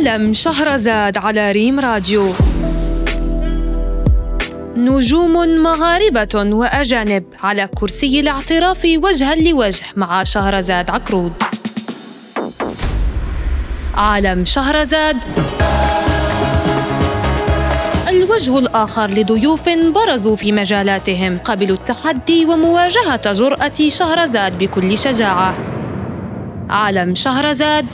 عالم شهرزاد على ريم راديو. نجوم مغاربة وأجانب على كرسي الاعتراف وجها لوجه مع شهرزاد عكرود عالم شهرزاد الوجه الآخر لضيوف برزوا في مجالاتهم قبلوا التحدي ومواجهة جرأة شهرزاد بكل شجاعة. عالم شهرزاد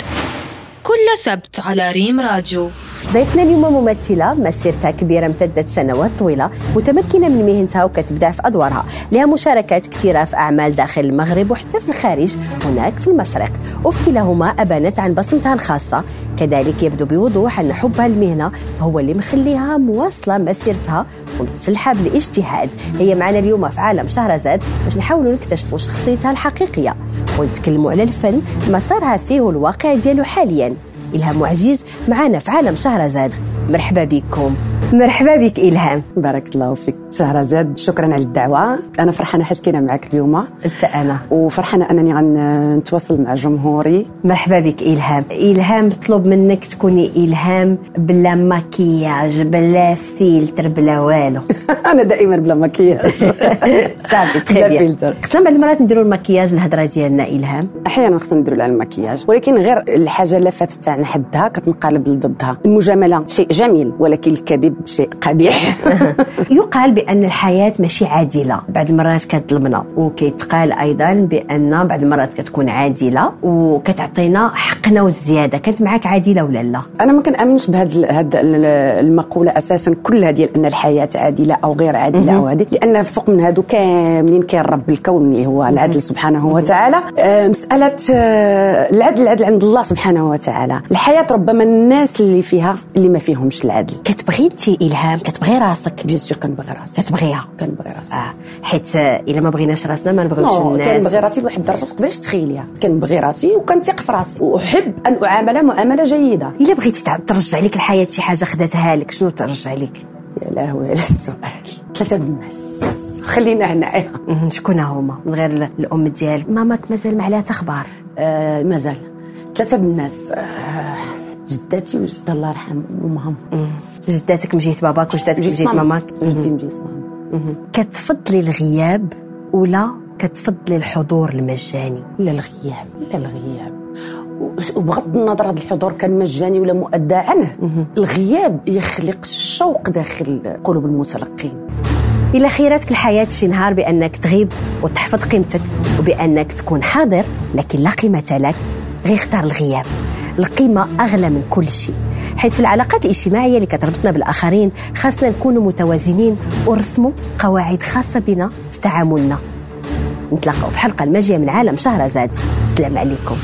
كل سبت على ريم راديو. ضيفنا اليوم ممثلة مسيرتها كبيرة امتدت سنوات طويلة متمكنة من مهنتها وكتبدع في أدوارها. لها مشاركات كثيرة في أعمال داخل المغرب وحتى في الخارج هناك في المشرق. وفي كلاهما أبانت عن بصمتها الخاصة. كذلك يبدو بوضوح أن حبها المهنة هو اللي مخليها مواصلة مسيرتها ومتسلحة بالاجتهاد. هي معنا اليوم في عالم شهرزاد باش نحاولوا نكتشفوا شخصيتها الحقيقية. ونتكلموا على الفن مسارها فيه والواقع ديالو حاليا. إلهام عزيز معنا في عالم شهرزاد. مرحبا بكم. مرحبا بك إلهام. بارك الله فيك. شهرزاد شكرا على الدعوة. أنا فرحانة حيت كاينة معك اليوم. أنت أنا. وفرحانة أنني غنتواصل مع جمهوري. مرحبا بك إلهام. إلهام طلب منك تكوني إلهام بلا مكياج بلا فيلتر بلا والو. أنا دائما بلا مكياج. صافي بلا فيلتر خصنا بعض المرات نديروا المكياج الهضره ديالنا إلهام. أحيانا خصنا نديروا على المكياج. ولكن غير الحاجة اللي فاتت تاعنا حدها كتنقلب لضدها. المجاملة شيء جميل ولكن الكذب شيء قبيح. يقال بأن الحياة ماشي عادلة. بعض المرات كتظلمنا وكيتقال أيضا بأن بعض المرات كتكون عادلة وكتعطينا حقنا والزيادة. كانت معك عادلة ولا لا؟ أنا ما كنأمنش بهذا هاد المقولة أساسا كلها ديال أن الحياة عادلة أو غير عادلة أو هذه لأن فوق من هادو كاملين كاين رب الكون اللي هو العدل سبحانه وتعالى. آه، مسألة آه، العدل العدل عند الله سبحانه وتعالى. الحياة ربما الناس اللي فيها اللي ما فيهمش العدل. كتبغي انت إلهام؟ كتبغي راسك؟ بيان سور كنبغي راسي. كتبغيها كنبغي راسي. آه حيت إلا ما بغيناش راسنا ما نبغيوش الناس. كنبغي راسي لواحد الدرجة ما تقدريش تخيليها. كنبغي راسي وكنثق في راسي. وأحب أن أعامل معاملة جيدة. إلا بغيتي ترجع لك الحياة شي حاجة خداتها لك شنو ترجع لك؟ يا لهوي على السؤال. ثلاثة الناس. خلينا هنايا. شكون هما؟ من غير الأم ديالك. ماماك مازال ما عليها تخبار. آه مازال. ثلاثة الناس. آه جداتي وجدها الله يرحم أمهم. جداتك من جهه باباك وجداتك من جهه ماماك. جدي من جهه ماما كتفضلي الغياب ولا كتفضلي الحضور المجاني؟ لا الغياب. لا الغياب. وبغض النظر هذا الحضور كان مجاني ولا مؤدى عنه الغياب يخلق الشوق داخل قلوب المتلقين. إلى خيراتك الحياة شي نهار بأنك تغيب وتحفظ قيمتك وبأنك تكون حاضر لكن لا قيمة لك. غير اختار الغياب. القيمة أغلى من كل شيء. حيث في العلاقات الاجتماعية اللي كتربطنا بالآخرين خاصنا نكونوا متوازنين ونرسموا قواعد خاصة بنا في تعاملنا. نتلاقاو في حلقة الماجية من عالم شهرزاد. السلام عليكم.